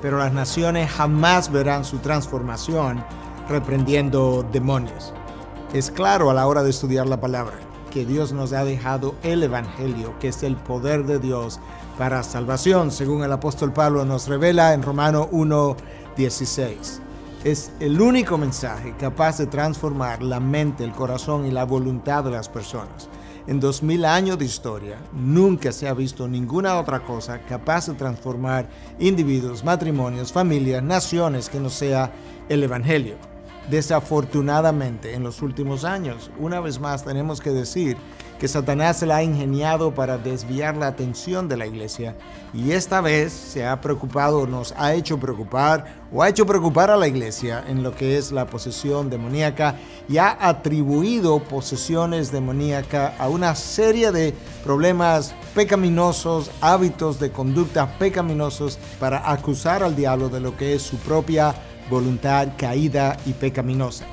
pero las naciones jamás verán su transformación reprendiendo demonios. Es claro a la hora de estudiar la palabra que Dios nos ha dejado el Evangelio, que es el poder de Dios para salvación, según el apóstol Pablo nos revela en Romano 1.16. Es el único mensaje capaz de transformar la mente, el corazón y la voluntad de las personas. En dos mil años de historia, nunca se ha visto ninguna otra cosa capaz de transformar individuos, matrimonios, familias, naciones que no sea el Evangelio. Desafortunadamente, en los últimos años, una vez más tenemos que decir que Satanás se la ha ingeniado para desviar la atención de la iglesia. Y esta vez se ha preocupado, nos ha hecho preocupar o ha hecho preocupar a la iglesia en lo que es la posesión demoníaca y ha atribuido posesiones demoníacas a una serie de problemas pecaminosos, hábitos de conducta pecaminosos para acusar al diablo de lo que es su propia voluntad caída y pecaminosa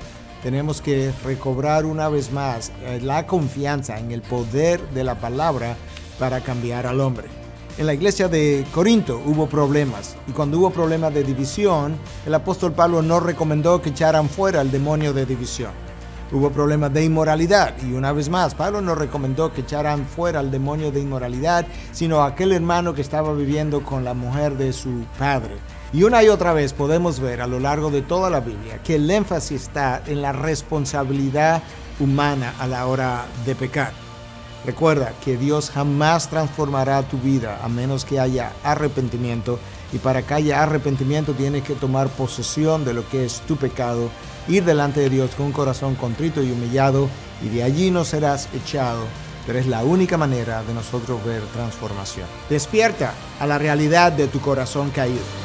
tenemos que recobrar una vez más eh, la confianza en el poder de la palabra para cambiar al hombre. En la iglesia de Corinto hubo problemas y cuando hubo problemas de división, el apóstol Pablo no recomendó que echaran fuera el demonio de división. Hubo problemas de inmoralidad y una vez más, Pablo no recomendó que echaran fuera al demonio de inmoralidad, sino a aquel hermano que estaba viviendo con la mujer de su padre. Y una y otra vez podemos ver a lo largo de toda la Biblia que el énfasis está en la responsabilidad humana a la hora de pecar. Recuerda que Dios jamás transformará tu vida a menos que haya arrepentimiento y para que haya arrepentimiento tienes que tomar posesión de lo que es tu pecado, ir delante de Dios con un corazón contrito y humillado y de allí no serás echado, pero es la única manera de nosotros ver transformación. Despierta a la realidad de tu corazón caído.